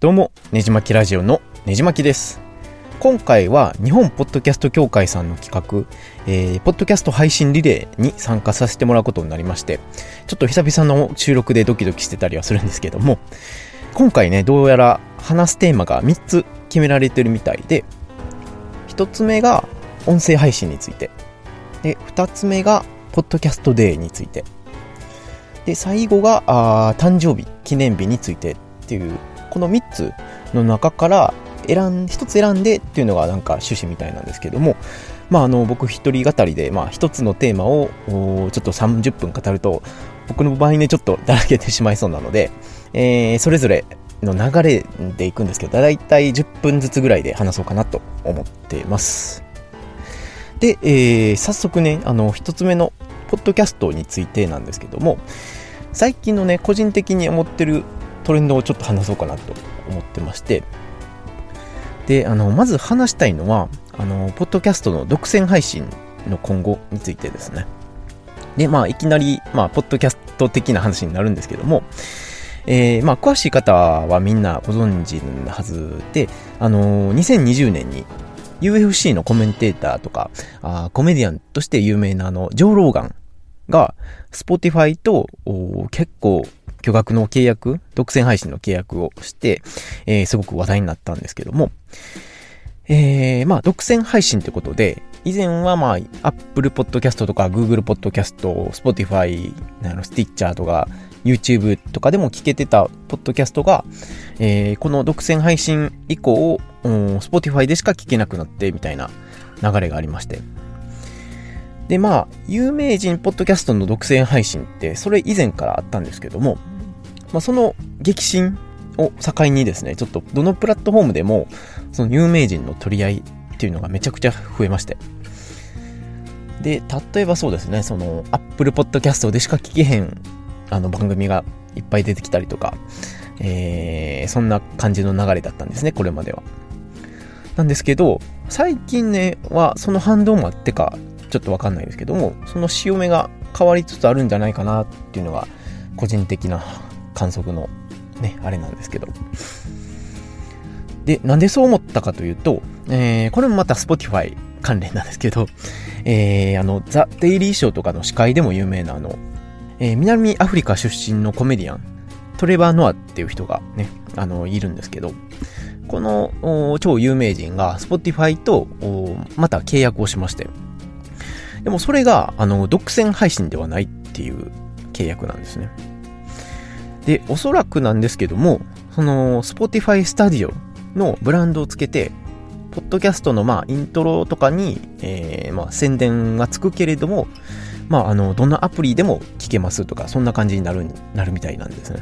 どうも、ねじまきラジオのねじまきです。今回は日本ポッドキャスト協会さんの企画、えー、ポッドキャスト配信リレーに参加させてもらうことになりまして、ちょっと久々の収録でドキドキしてたりはするんですけども、今回ね、どうやら話すテーマが3つ決められてるみたいで、1つ目が音声配信について、で、2つ目がポッドキャストデーについて、で、最後があ誕生日、記念日についてっていうこの3つの中から選ん、1つ選んでっていうのがなんか趣旨みたいなんですけども、まああの僕一人語りで、まあ一つのテーマをちょっと30分語ると、僕の場合ねちょっとだらけてしまいそうなので、えー、それぞれの流れでいくんですけど、だいたい10分ずつぐらいで話そうかなと思ってます。で、えー、早速ね、あの、一つ目のポッドキャストについてなんですけども、最近のね、個人的に思ってるトレンドをちょっと話そうかなと思ってまして、で、あの、まず話したいのは、あの、ポッドキャストの独占配信の今後についてですね。で、まあ、いきなり、まあ、ポッドキャスト的な話になるんですけども、えー、まあ、詳しい方はみんなご存知のはずで、あの、2020年に UFC のコメンテーターとか、あコメディアンとして有名なあの、ジョー・ローガンが、Spotify と結構巨額の契約、独占配信の契約をして、えー、すごく話題になったんですけども、えー、まあ、独占配信ってことで、以前はまあ、Apple Podcast とか Google Podcast、Spotify、あの、Stitcher とか、YouTube とかでも聞けてたポッドキャストが、えー、この独占配信以降、うん、Spotify でしか聞けなくなってみたいな流れがありまして。で、まあ、有名人ポッドキャストの独占配信って、それ以前からあったんですけども、まあ、その激震を境にですね、ちょっとどのプラットフォームでも、その有名人の取り合いっていうのがめちゃくちゃ増えまして。で、例えばそうですね、その、Apple Podcast でしか聞けへん、あの番組がいっぱい出てきたりとか、えー、そんな感じの流れだったんですね、これまでは。なんですけど、最近ね、は、その反動もあってか、ちょっとわかんないですけども、その潮目が変わりつつあるんじゃないかなっていうのが、個人的な観測のね、あれなんですけど。で、なんでそう思ったかというと、えー、これもまた Spotify 関連なんですけど、えー、あの、ザ・デイリーショーとかの司会でも有名なあの、えー、南アフリカ出身のコメディアン、トレバー・ノアっていう人がね、あの、いるんですけど、この超有名人が Spotify とまた契約をしまして、でもそれが、あの、独占配信ではないっていう契約なんですね。で、おそらくなんですけども、その、Spotify Studio のブランドをつけて、ポッドキャストのまあイントロとかに、えー、まあ宣伝がつくけれども、まああの、どんなアプリでも聞けますとか、そんな感じになる、なるみたいなんですね。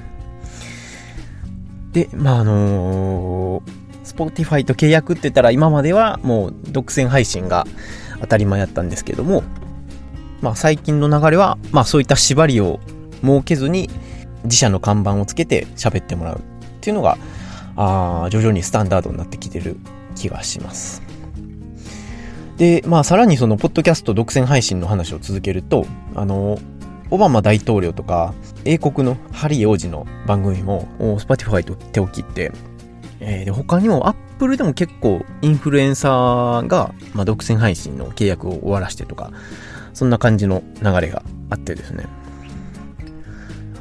で、まああのー、Spotify と契約って言ったら今まではもう独占配信が当たり前やったんですけども、まあ最近の流れは、まあそういった縛りを設けずに、自社の看板をつけて喋ってもらうっていうのが、あ徐々にスタンダードになってきてる気がします。で、まあさらにその、ポッドキャスト独占配信の話を続けると、あの、オバマ大統領とか、英国のハリー王子の番組も、 Spotify と手を切って、えー、で他にもアップルでも結構インフルエンサーが、まあ、独占配信の契約を終わらしてとか、そんな感じの流れがあってですね。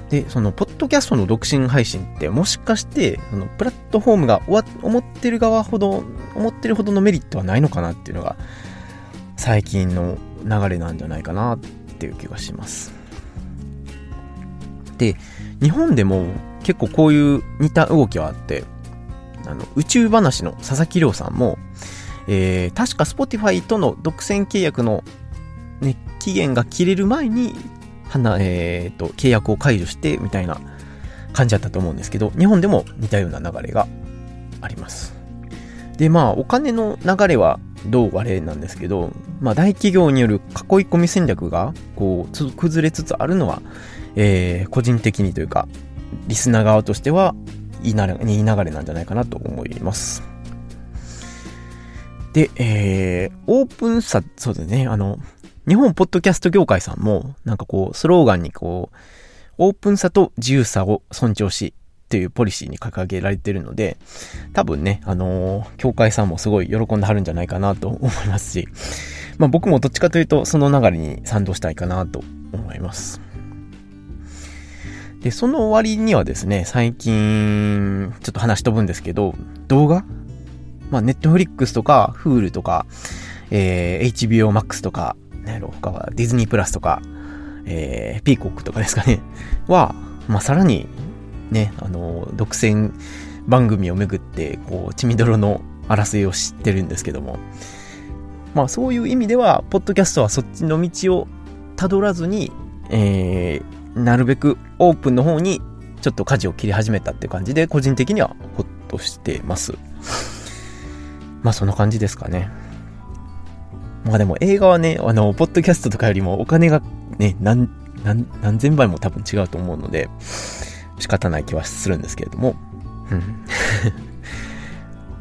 で、その、ポッドキャストの独身配信って、もしかして、その、プラットフォームが思ってる側ほど、思ってるほどのメリットはないのかなっていうのが、最近の流れなんじゃないかなっていう気がします。で、日本でも結構こういう似た動きはあって、あの、宇宙話の佐々木亮さんも、えー、確か Spotify との独占契約の、ね、期限が切れる前にはな、え、ー、と、契約を解除してみたいな感じだったと思うんですけど、日本でも似たような流れがあります。で、まあ、お金の流れはどうあれなんですけど、まあ、大企業による囲い込み戦略が、こう、崩れつつあるのは、えー、個人的にというか、リスナー側としては、いいなれ、いい流れなんじゃないかなと思います。で、えー、オープンさ、そうですね、あの、日本ポッドキャスト業界さんも、なんかこう、スローガンにこう、オープンさと自由さを尊重し、っていうポリシーに掲げられてるので、多分ね、あのー、協会さんもすごい喜んではるんじゃないかなと思いますし、まあ僕もどっちかというとその流れに賛同したいかなと思います。で、その割にはですね、最近、ちょっと話し飛ぶんですけど、動画？まあ、ネットフリックスとか、フールとか、えー、HBO Max とか、なんやろ、他はディズニープラスとか、えー、ピーコックとかですかね、は、まあ、さらに、ね、あの、独占番組をめぐって、こう、血みどろの争いを知ってるんですけども、まあ、そういう意味では、ポッドキャストはそっちの道を辿らずに、えー、なるべくオープンの方にちょっと舵を切り始めたっていう感じで、個人的にはほっとしてます。まあそんな感じですかね。まあでも映画はね、あの、ポッドキャストとかよりもお金がね、何、何、何千倍も多分違うと思うので、仕方ない気はするんですけれども。うん。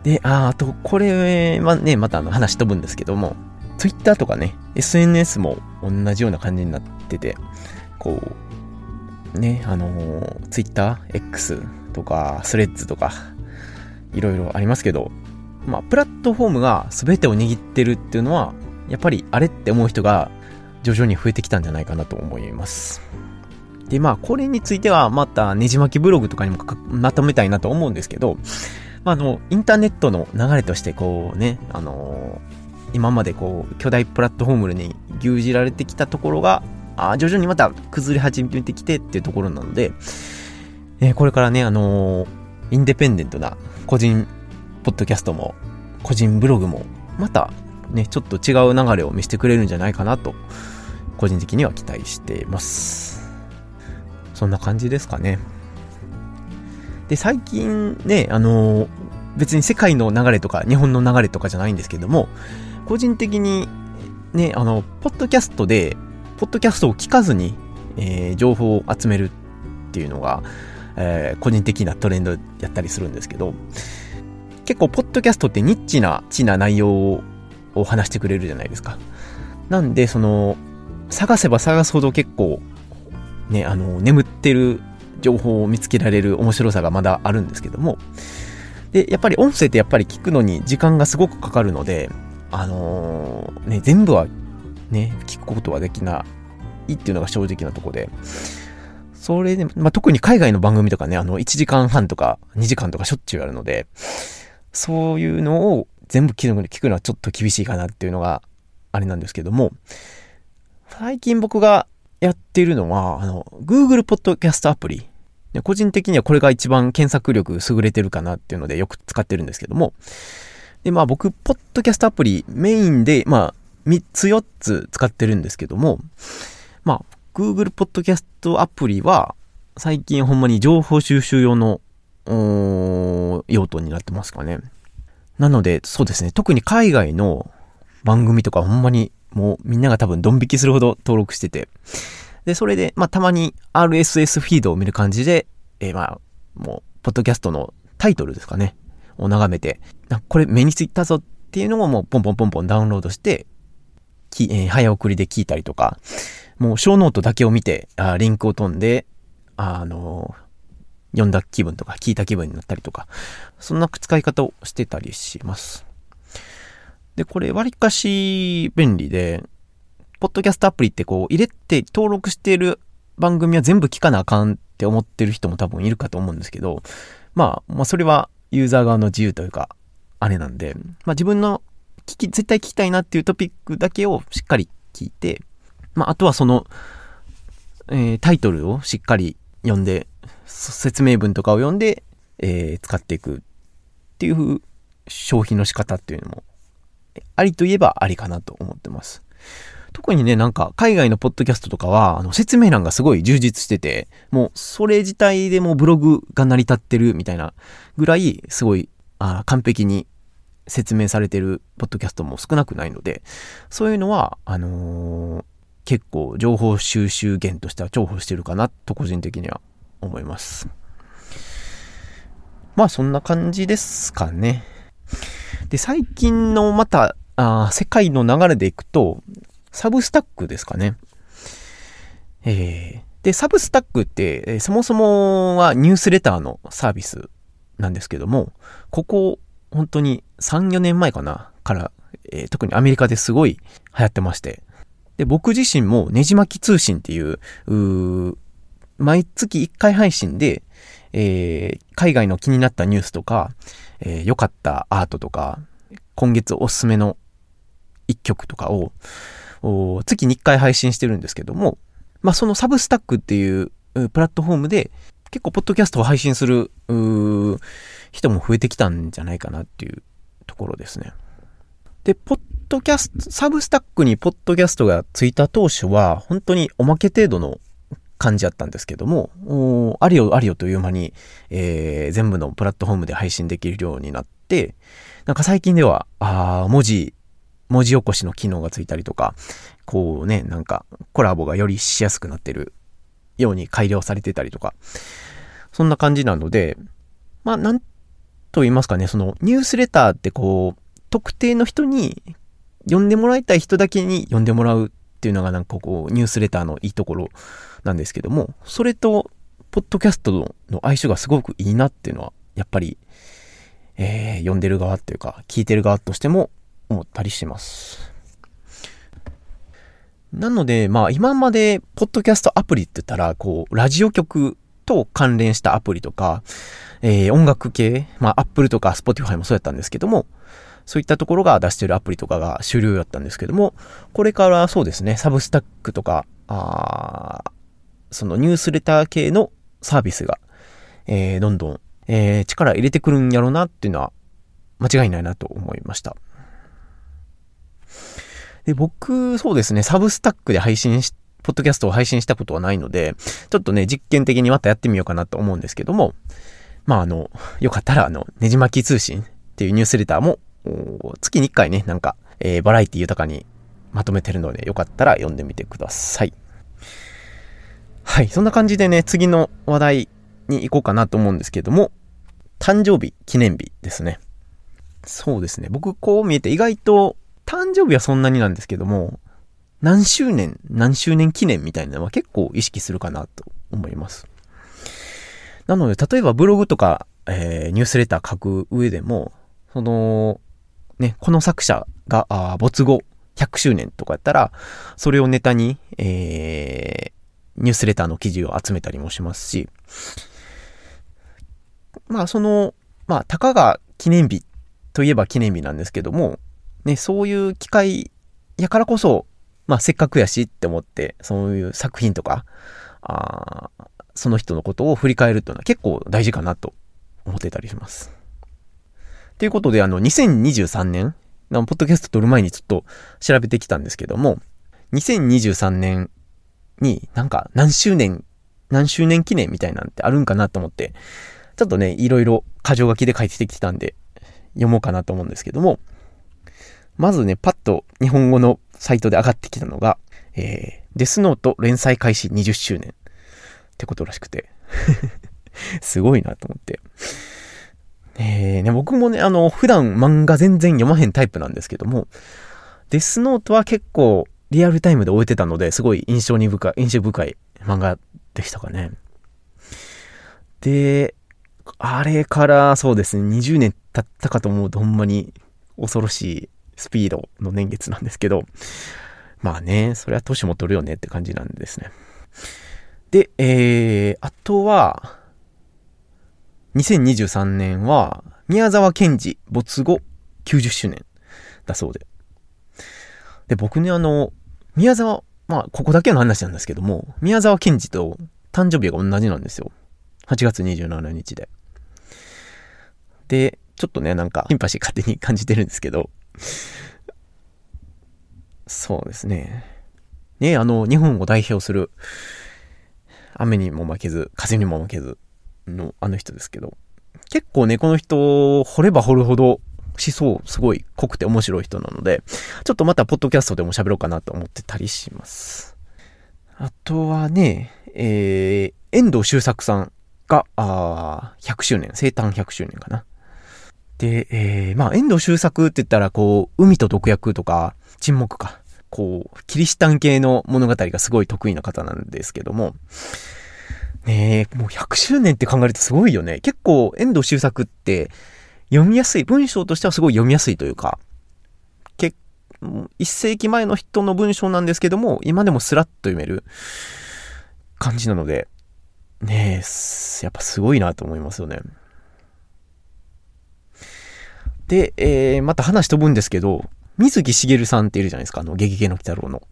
で、あ、あと、これはね、またあの話飛ぶんですけども、Twitter とかね、SNS も同じような感じになってて、こう、ね、あのー、Twitter、X とか、スレッズとか、いろいろありますけど、まあ、プラットフォームが全てを握ってるっていうのは、やっぱりあれって思う人が徐々に増えてきたんじゃないかなと思います。で、まあ、これについてはまたねじ巻きブログとかにもまとめたいなと思うんですけど、まあ、あの、インターネットの流れとしてこうね、あのー、今までこう、巨大プラットフォームに牛耳られてきたところが、あ徐々にまた崩れ始めてきてっていうところなので、えー、これからね、あのー、インデペンデントな個人ポッドキャストも、個人ブログも、またね、ちょっと違う流れを見せてくれるんじゃないかなと、個人的には期待しています。そんな感じですかね。で、最近ね、あの別に世界の流れとか、日本の流れとかじゃないんですけども、個人的にね、あの、ポッドキャストで、ポッドキャストを聞かずに、えー、情報を集めるっていうのが、えー、個人的なトレンドやったりするんですけど、結構、ポッドキャストってニッチな、チな内容を話してくれるじゃないですか。なんで、その、探せば探すほど結構、ね、あの、眠ってる情報を見つけられる面白さがまだあるんですけども、で、やっぱり音声ってやっぱり聞くのに時間がすごくかかるので、あのー、ね、全部はね、聞くことはできないっていうのが正直なとこで、それで、まあ、特に海外の番組とかね、あの、1時間半とか2時間とかしょっちゅうあるので、そういうのを全部聞くのはちょっと厳しいかなっていうのがあれなんですけども、最近僕がやっているのは、あの、Google Podcast アプリ。個人的にはこれが一番検索力優れてるかなっていうのでよく使ってるんですけども、で、まあ僕、ポッドキャストアプリメインで、まあ、3つ4つ使ってるんですけども、まあ、Google Podcast アプリは、最近ほんまに情報収集用の用途になってますかね。なので、そうですね、特に海外の番組とかほんまにもうみんなが多分ドン引きするほど登録してて、で、それで、まあ、たまに RSS フィードを見る感じで、えー、まあ、もう、ポッドキャストのタイトルですかね、を眺めて、これ目についたぞっていうのをもうポンポンポンポンダウンロードして、きえー、早送りで聞いたりとか、もうショーノートだけを見て、あリンクを飛んで、あのー読んだ気分とか聞いた気分になったりとか、そんな使い方をしてたりします。で、これ割かし便利で、ポッドキャストアプリってこう入れて登録している番組は全部聞かなあかんって思ってる人も多分いるかと思うんですけど、まあ、まあそれはユーザー側の自由というか、あれなんで、まあ自分の聞き、絶対聞きたいなっていうトピックだけをしっかり聞いて、まああとはその、えー、タイトルをしっかり読んで、説明文とかを読んで、えー、使っていくっていう消費の仕方っていうのも、ありといえばありかなと思ってます。特にね、なんか、海外のポッドキャストとかは、あの、説明欄がすごい充実してて、もう、それ自体でもブログが成り立ってるみたいなぐらい、すごい、あ完璧に説明されてるポッドキャストも少なくないので、そういうのは、あのー、結構情報収集源としては重宝してるかなと個人的には思います。まあそんな感じですかね。で、最近のまた、あ世界の流れでいくと、サブスタックですかね。えー、で、サブスタックって、えそもそもはニュースレターのサービスなんですけども、ここ、本当に3、4年前かな、から、えー、特にアメリカですごい流行ってまして。で、僕自身もねじ巻き通信っていう、う毎月1回配信で、えー、海外の気になったニュースとか、えー、かったアートとか、今月おすすめの1曲とかを、月に1回配信してるんですけども、まあ、そのサブスタックっていうプラットフォームで、結構ポッドキャストを配信する人も増えてきたんじゃないかなっていうところですね。で、ポッドキャスト、サブスタックにポッドキャストがついた当初は、本当におまけ程度の感じだったんですけども、ありよありよという間に、えー、全部のプラットフォームで配信できるようになって、なんか最近では、あ文字、文字起こしの機能がついたりとか、こうね、なんかコラボがよりしやすくなってるように改良されてたりとか、そんな感じなので、まあ、なんと言いますかね、そのニュースレターってこう、特定の人に読んでもらいたい人だけに読んでもらうっていうのがなんかこう、ニュースレターのいいところなんですけども、それと、ポッドキャストの相性がすごくいいなっていうのは、やっぱり、えー、読んでる側っていうか、聞いてる側としても思ったりします。なので、まあ今まで、ポッドキャストアプリって言ったら、こう、ラジオ局と関連したアプリとか、えー、音楽系、まあ Apple とか Spotify もそうやったんですけども、そういったところが出してるアプリとかが主流だったんですけども、これからそうですね、サブスタックとか、あそのニュースレター系のサービスが、えー、どんどん、えー、力入れてくるんやろうなっていうのは間違いないなと思いました。で、僕、そうですね、サブスタックで配信し、ポッドキャストを配信したことはないので、ちょっとね、実験的にまたやってみようかなと思うんですけども、まあ、あの、よかったら、あの、ねじ巻き通信っていうニュースレターも、月に1回ね、なんか、えー、バラエティ豊かにまとめてるので、よかったら読んでみてください。はい、そんな感じでね、次の話題に行こうかなと思うんですけども、誕生日、記念日ですね。そうですね。僕こう見えて意外と誕生日はそんなになんですけども、何周年、何周年記念みたいなのは結構意識するかなと思います。なので、例えばブログとか、えー、ニュースレター書く上でも、その、ね、この作者が、あ没後100周年とかやったら、それをネタに、えー、ニュースレターの記事を集めたりもしますし、まあその、まあ、たかが記念日といえば記念日なんですけども、ね、そういう機会やからこそ、まあせっかくやしって思って、そういう作品とか、あその人のことを振り返るというのは結構大事かなと思ってたりします。ということで、あの、2023年、ポッドキャスト撮る前にちょっと調べてきたんですけども、2023年になんか何周年、何周年記念みたいなんてあるんかなと思って、ちょっとね、いろいろ箇条書きで書いてきてたんで、読もうかなと思うんですけども、まずね、パッと日本語のサイトで上がってきたのが、えー、デスノート連載開始20周年ってことらしくて すごいなと思って。えー、ね、僕もね、あの、普段漫画全然読まへんタイプなんですけども、デスノートは結構リアルタイムで終えてたので、すごい印象に深い、印象深い漫画でしたかね。で、あれからそうですね、20年経ったかと思うとほんまに恐ろしいスピードの年月なんですけど、まあね、それは年も取るよねって感じなんですね。で、えー、あとは、2023年は、宮沢賢治没後90周年だそうで。で、僕ね、あの、宮沢、まあ、ここだけの話なんですけども、宮沢賢治と誕生日が同じなんですよ。8月27日で。で、ちょっとね、なんか、シンパシー勝手に感じてるんですけど、そうですね。ね、あの、日本を代表する、雨にも負けず、風にも負けず、のあの人ですけど、結構ね、この人、掘れば掘るほど思想すごい濃くて面白い人なので、ちょっとまたポッドキャストでも喋ろうかなと思ってたりします。あとはね、えー、遠藤周作さんが、あ100周年、生誕100周年かな。で、えー、まあ、遠藤周作って言ったら、こう、海と毒薬とか、沈黙か。こう、キリシタン系の物語がすごい得意な方なんですけども、ねえ、もう100周年って考えるとすごいよね。結構、遠藤周作って読みやすい、文章としてはすごい読みやすいというか、結一世紀前の人の文章なんですけども、今でもスラッと読める感じなので、ねえ、やっぱすごいなと思いますよね。で、えー、また話飛ぶんですけど、水木しげるさんっているじゃないですか、あの、ゲゲゲの鬼太郎の。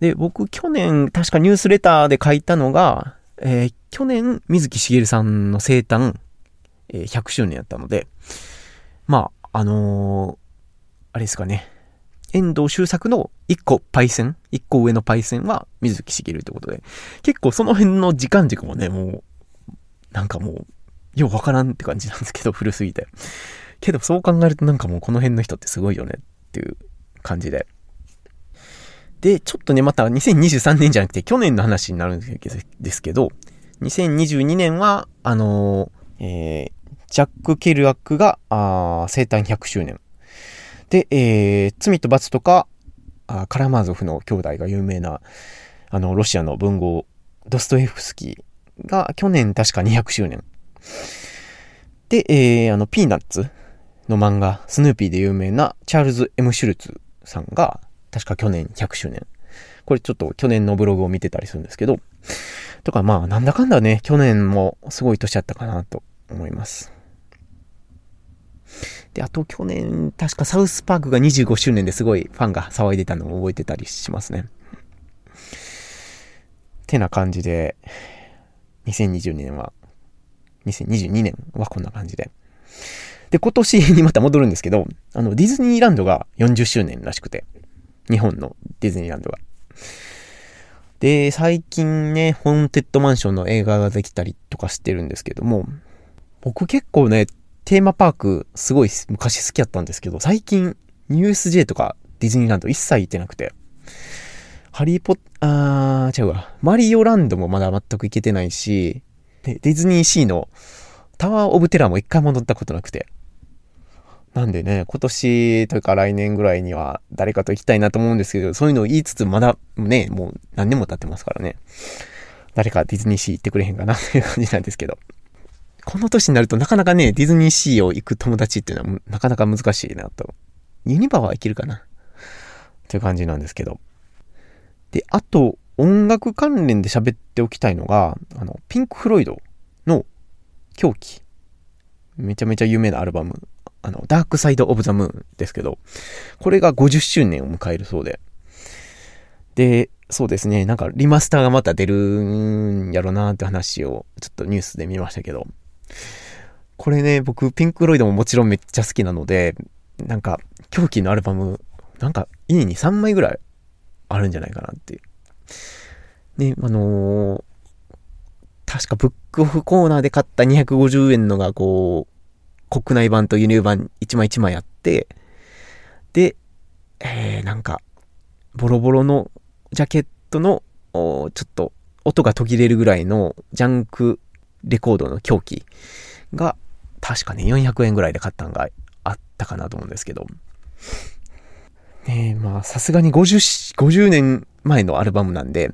で、僕、去年、確かニュースレターで書いたのが、えー、去年、水木しげるさんの生誕、えー、100周年やったので、まあ、あのー、あれですかね、遠藤周作の一個パイセン、一個上のパイセンは水木しげるってことで、結構その辺の時間軸もね、もう、なんかもう、ようわからんって感じなんですけど、古すぎて。けどそう考えるとなんかもうこの辺の人ってすごいよねっていう感じで。で、ちょっとね、また2023年じゃなくて去年の話になるんですけど、2022年は、あのー、えー、ジャック・ケルアックが、あ生誕100周年。で、えー、罪と罰とか、あカラマーゾフの兄弟が有名な、あの、ロシアの文豪、ドストエフスキーが去年確か200周年。で、えー、あの、ピーナッツの漫画、スヌーピーで有名なチャールズ・エム・シュルツさんが、確か去年100周年。これちょっと去年のブログを見てたりするんですけど、とかまあなんだかんだね、去年もすごい年だったかなと思います。で、あと去年、確かサウスパークが25周年ですごいファンが騒いでたのを覚えてたりしますね。てな感じで、2020年は、2022年はこんな感じで。で、今年にまた戻るんですけど、あの、ディズニーランドが40周年らしくて、日本のディズニーランドが。で、最近ね、ホーンテッドマンションの映画ができたりとかしてるんですけども、僕結構ね、テーマパークすごい昔好きやったんですけど、最近 USJ とかディズニーランド一切行ってなくて、ハリーポッ、あー、違うわ。マリオランドもまだ全く行けてないし、でディズニーシーのタワーオブテラーも一回も乗ったことなくて、なんでね、今年というか来年ぐらいには誰かと行きたいなと思うんですけど、そういうのを言いつつまだね、もう何年も経ってますからね。誰かディズニーシー行ってくれへんかなという感じなんですけど。この年になるとなかなかね、ディズニーシーを行く友達っていうのはなかなか難しいなと。ユニバは行けるかな？という感じなんですけど。で、あと、音楽関連で喋っておきたいのが、あの、ピンク・フロイドの狂気。めちゃめちゃ有名なアルバムあの、ダークサイド・オブ・ザ・ムーンですけど、これが50周年を迎えるそうで。で、そうですね、なんかリマスターがまた出るんやろなって話をちょっとニュースで見ましたけど、これね、僕、ピンク・ロイドももちろんめっちゃ好きなので、なんか、狂気のアルバム、なんか家に3枚ぐらいあるんじゃないかなっていう。ね、あのー、確かブックオフコーナーで買った250円のがこう、国内版と輸入版1枚1枚あって、で、えー、なんか、ボロボロのジャケットの、ちょっと音が途切れるぐらいのジャンクレコードの狂気が、確かね、400円ぐらいで買ったんがあったかなと思うんですけど。ねえ、まあ、さすがに50、50年前のアルバムなんで、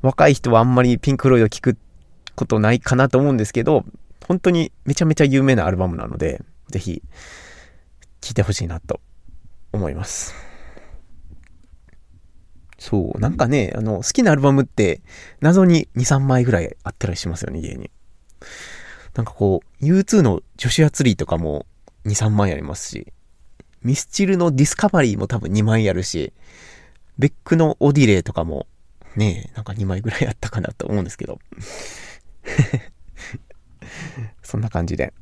若い人はあんまりピンクロイド聞くことないかなと思うんですけど、本当にめちゃめちゃ有名なアルバムなので、ぜひ、聴いてほしいなと思います。そう、なんかね、あの、好きなアルバムって、謎に2、3枚ぐらいあったりしますよね、家に。なんかこう、U2 のジョシュアツリーとかも2、3枚ありますし、ミスチルのディスカバリーも多分2枚あるし、ベックのオディレイとかも、ねなんか2枚ぐらいあったかなと思うんですけど。そんな感じで。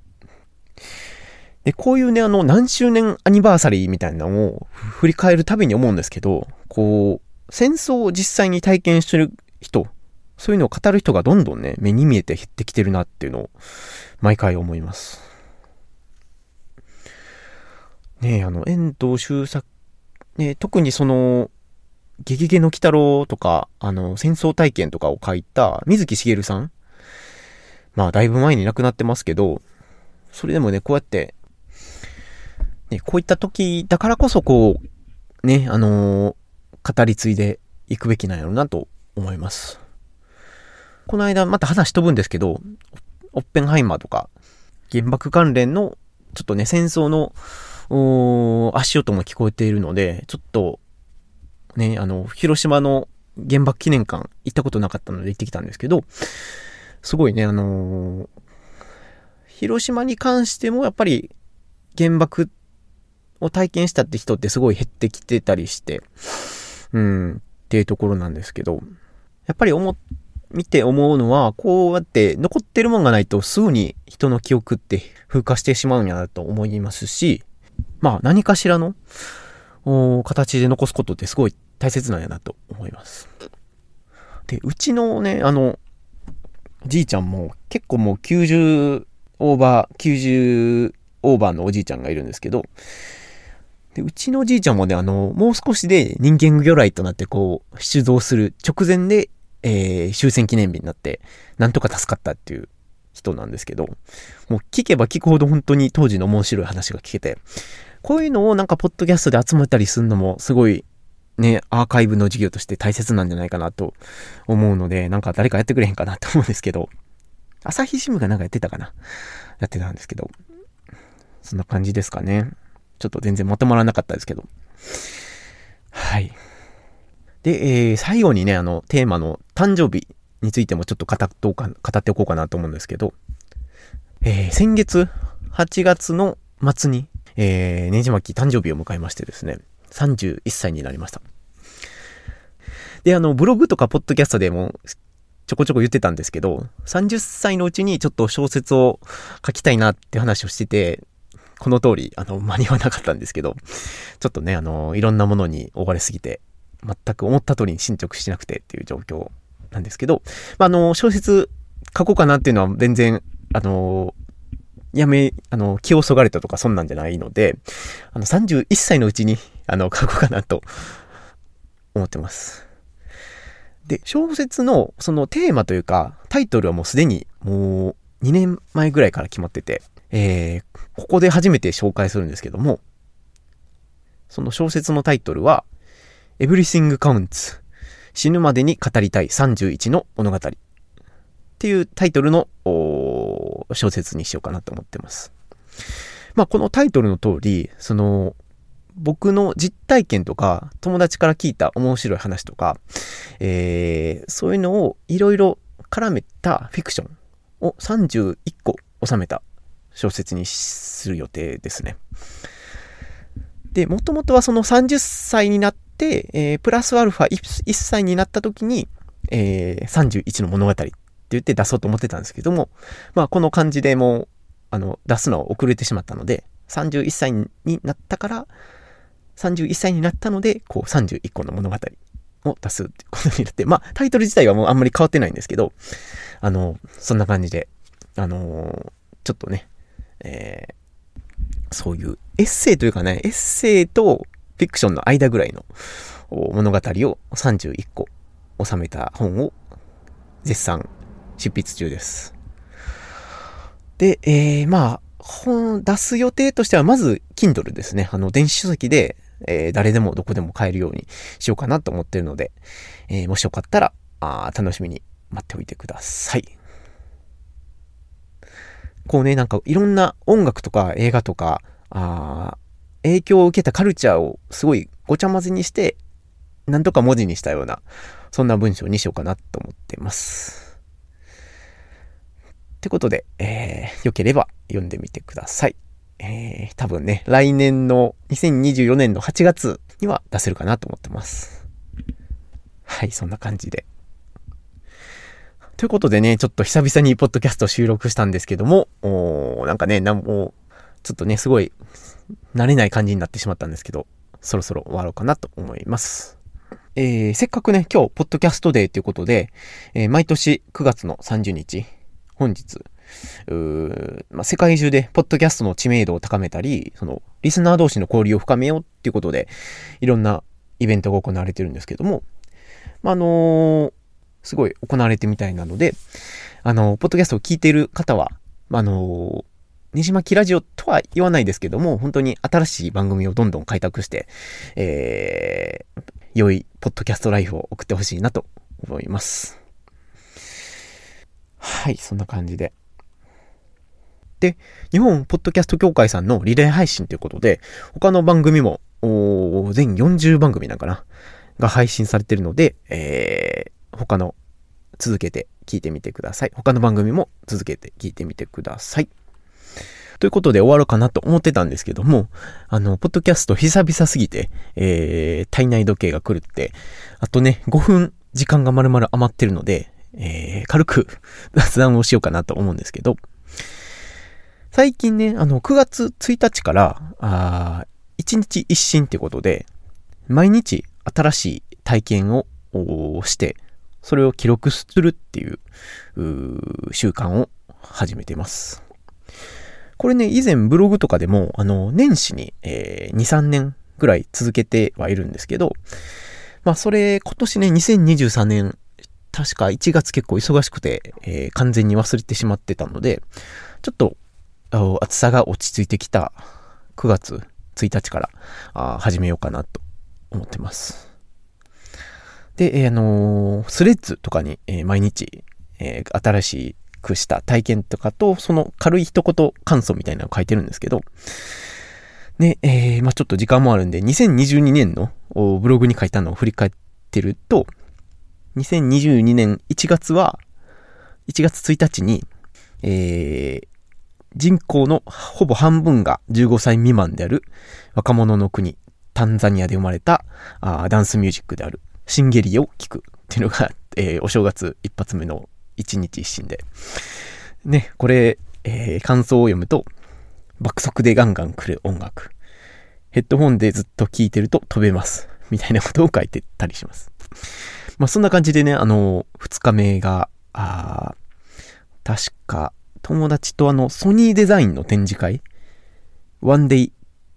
で、こういうね、あの、何周年アニバーサリーみたいなのを振り返るたびに思うんですけど、こう、戦争を実際に体験してる人、そういうのを語る人がどんどんね、目に見えて減ってきてるなっていうのを、毎回思います。ねえ、あの、遠藤周作、ね特にその、ゲゲゲの鬼太郎とか、あの、戦争体験とかを書いた水木しげるさんまあ、だいぶ前に亡くなってますけど、それでもね、こうやって、ね、こういった時だからこそ、こう、ね、あのー、語り継いでいくべきなんやろうなと思います。この間また話飛ぶんですけど、オッペンハイマーとか、原爆関連の、ちょっとね、戦争の、足音も聞こえているので、ちょっと、ね、あの、広島の原爆記念館行ったことなかったので行ってきたんですけど、すごいね、あのー、広島に関してもやっぱり原爆を体験したって人ってすごい減ってきてたりして、うん、っていうところなんですけど、やっぱり思、見て思うのは、こうやって残ってるもんがないとすぐに人の記憶って風化してしまうんやなと思いますし、まあ何かしらの形で残すことってすごい大切なんやなと思います。で、うちのね、あの、じいちゃんも結構もう90オーバー、90オーバーのおじいちゃんがいるんですけど、で、うちのおじいちゃんもね、あの、もう少しで人間魚雷となってこう、出動する直前で、えー、終戦記念日になって、なんとか助かったっていう人なんですけど、もう聞けば聞くほど本当に当時の面白い話が聞けて、こういうのをなんかポッドキャストで集めたりするのもすごいね、アーカイブの授業として大切なんじゃないかなと思うので、なんか誰かやってくれへんかなと思うんですけど、朝日新聞がなんかやってたかな？やってたんですけど、そんな感じですかね。ちょっと全然まとまらなかったですけど。はい。で、えー、最後にね、あの、テーマの誕生日についてもちょっと語っておか、語っておこうかなと思うんですけど、えー、先月、8月の末に、えー、ねじまき誕生日を迎えましてですね、31歳になりました。で、あの、ブログとかポッドキャストでもちょこちょこ言ってたんですけど、30歳のうちにちょっと小説を書きたいなって話をしてて、この通り、あの、間に合わなかったんですけど、ちょっとね、あの、いろんなものに追われすぎて、全く思った通りに進捗しなくてっていう状況なんですけど、まあ、あの、小説書こうかなっていうのは全然、あの、やめ、あの、気をそがれたとかそんなんじゃないので、あの、31歳のうちに、あの、書こうかなと思ってます。で、小説のそのテーマというか、タイトルはもうすでにもう2年前ぐらいから決まってて、えー、ここで初めて紹介するんですけども、その小説のタイトルは、Everything Counts 死ぬまでに語りたい31の物語っていうタイトルの小説にしようかなと思ってます。まあこのタイトルの通り、その僕の実体験とか友達から聞いた面白い話とか、えー、そういうのをいろいろ絡めたフィクションを31個収めた小説にする予定ですね。で、もともとはその30歳になって、えー、プラスアルファ 1, 歳になった時に、えー、31の物語って言って出そうと思ってたんですけども、まあこの感じでもう、あの、出すのは遅れてしまったので、31歳になったから、31歳になったので、こう31個の物語を出すってことになって、まあタイトル自体はもうあんまり変わってないんですけど、あの、そんな感じで、あのちょっとね、えー、そういうエッセイというかね、エッセイとフィクションの間ぐらいの物語を31個収めた本を絶賛執筆中です。で、えー、まあ、本出す予定としては、まず、Kindle ですね。あの、電子書籍で、えー、誰でもどこでも買えるようにしようかなと思ってるので、えー、もしよかったら、あ楽しみに待っておいてください。こうね、なんかいろんな音楽とか映画とか、あ影響を受けたカルチャーをすごいごちゃ混ぜにして、なんとか文字にしたような、そんな文章にしようかなと思ってます。ってことで、えー、良ければ読んでみてください。えー、多分ね、来年の2024年の8月には出せるかなと思ってます。はい、そんな感じで。ということでね、ちょっと久々にポッドキャスト収録したんですけども、おなんかね、なんも、ちょっとね、すごい、慣れない感じになってしまったんですけど、そろそろ終わろうかなと思います。えー、せっかくね、今日、ポッドキャストデーということで、えー、毎年9月の30日、本日、まあ、世界中でポッドキャストの知名度を高めたり、その、リスナー同士の交流を深めようっていうことで、いろんなイベントが行われてるんですけども、まあ、あのー、すごい行われてみたいなので、あの、ポッドキャストを聞いている方は、あの、ねじまきラジオとは言わないですけども、本当に新しい番組をどんどん開拓して、えー、良いポッドキャストライフを送ってほしいなと思います。はい、そんな感じで。で、日本ポッドキャスト協会さんのリレー配信ということで、他の番組も、全40番組なんかなが配信されてるので、えー、他の続けて聞いてみてください。他の番組も続けて聞いてみてください。ということで終わるかなと思ってたんですけども、あの、ポッドキャスト久々すぎて、えー、体内時計が狂って、あとね、5分時間が丸々余ってるので、えー、軽く雑談をしようかなと思うんですけど、最近ね、あの、9月1日から、あ1日一新ってことで、毎日新しい体験をして、それを記録するっていう習慣を始めてます。これね、以前ブログとかでも、あの、年始に、えー、2、3年ぐらい続けてはいるんですけど、まあ、それ、今年ね、2023年、確か1月結構忙しくて、えー、完全に忘れてしまってたので、ちょっと、暑さが落ち着いてきた9月1日からあ始めようかなと思ってます。で、えー、あのー、スレッズとかに、え、毎日、え新しくした体験とかと、その軽い一言感想みたいなのを書いてるんですけど、ね、えー、まあちょっと時間もあるんで、2022年のブログに書いたのを振り返ってると、2022年1月は、1月1日に、えー、人口のほぼ半分が15歳未満である若者の国、タンザニアで生まれたあダンスミュージックであるシンゲリを聴くっていうのが、えー、お正月一発目の一日一心で。ね、これ、えー、感想を読むと、爆速でガンガン来る音楽。ヘッドホンでずっと聴いてると飛べます。みたいなことを書いてたりします。まあそんな感じでね、あの、二日目が、あ確か、友達とあの、ソニーデザインの展示会、One Day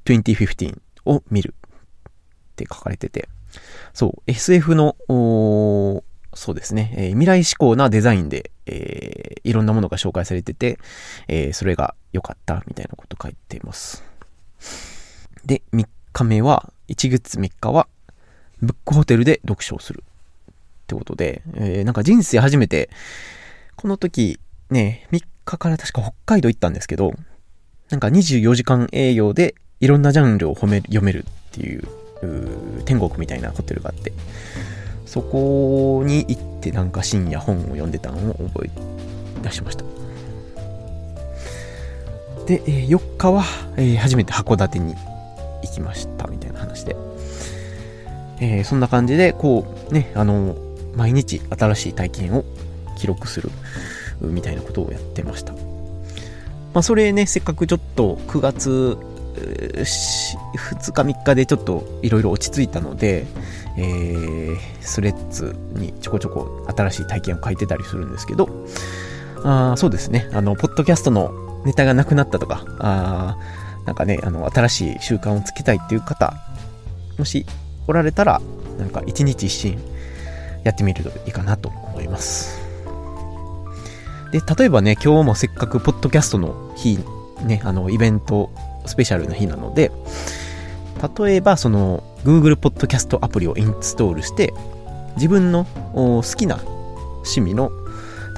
2015を見るって書かれてて、そう、SF の、そうですね、えー、未来志向なデザインで、えー、いろんなものが紹介されてて、えー、それが良かったみたいなこと書いています。で、3日目は、1月3日は、ブックホテルで読書をする。ってことで、えー、なんか人生初めて、この時、ね、3日から確か北海道行ったんですけど、なんか24時間営業でいろんなジャンルを褒め読めるっていう、天国みたいなホテルがあって、そこに行ってなんか深夜本を読んでたのを覚え出しました。で、え4日は、え初めて函館に行きましたみたいな話で。えー、そんな感じで、こう、ね、あの、毎日新しい体験を記録するみたいなことをやってました。まあ、それね、せっかくちょっと9月2日3日でちょっといろいろ落ち着いたので、えー、スレッズにちょこちょこ新しい体験を書いてたりするんですけど、あそうですね、あの、ポッドキャストのネタがなくなったとか、あなんかね、あの、新しい習慣をつけたいっていう方、もしおられたら、なんか一日一新やってみるといいかなと思います。で、例えばね、今日もせっかくポッドキャストの日、ね、あの、イベントスペシャルな日なので、例えばその Google Podcast アプリをインストールして、自分の好きな趣味の、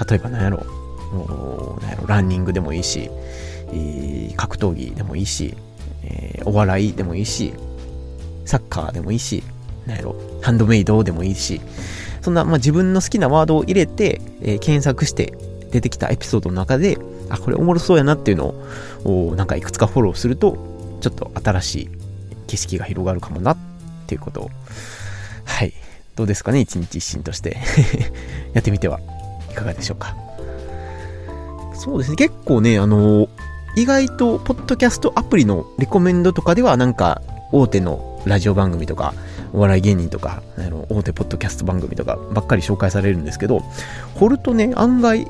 例えば何やろ、何やろ、ランニングでもいいし、格闘技でもいいし、え、お笑いでもいいし、サッカーでもいいし、何やろ、ハンドメイドでもいいし、そんな、まあ、自分の好きなワードを入れて、えー、検索して出てきたエピソードの中で、あ、これおもろそうやなっていうのを、なんかいくつかフォローすると、ちょっと新しい景色が広がるかもなっていうことを、はい。どうですかね？一日一新として やってみてはいかがでしょうか？そうですね。結構ね、あの、意外と、ポッドキャストアプリのレコメンドとかでは、なんか、大手のラジオ番組とか、お笑い芸人とか、あの、大手ポッドキャスト番組とかばっかり紹介されるんですけど、掘るとね、案外、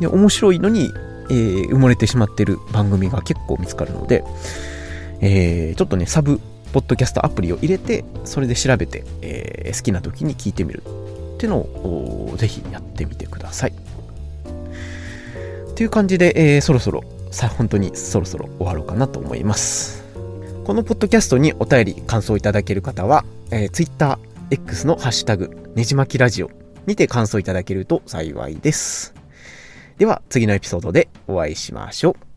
ね、面白いのに、えー、埋もれてしまってる番組が結構見つかるので、えー、ちょっとね、サブ、ポッドキャストアプリを入れて、それで調べて、えー、好きな時に聞いてみるっていうのを、ぜひやってみてください。という感じで、えー、そろそろ、さ、本当にそろそろ終わろうかなと思います。このポッドキャストにお便り、感想いただける方は、えー、Twitter、X のハッシュタグ、ねじまきラジオにて感想いただけると幸いです。では、次のエピソードでお会いしましょう。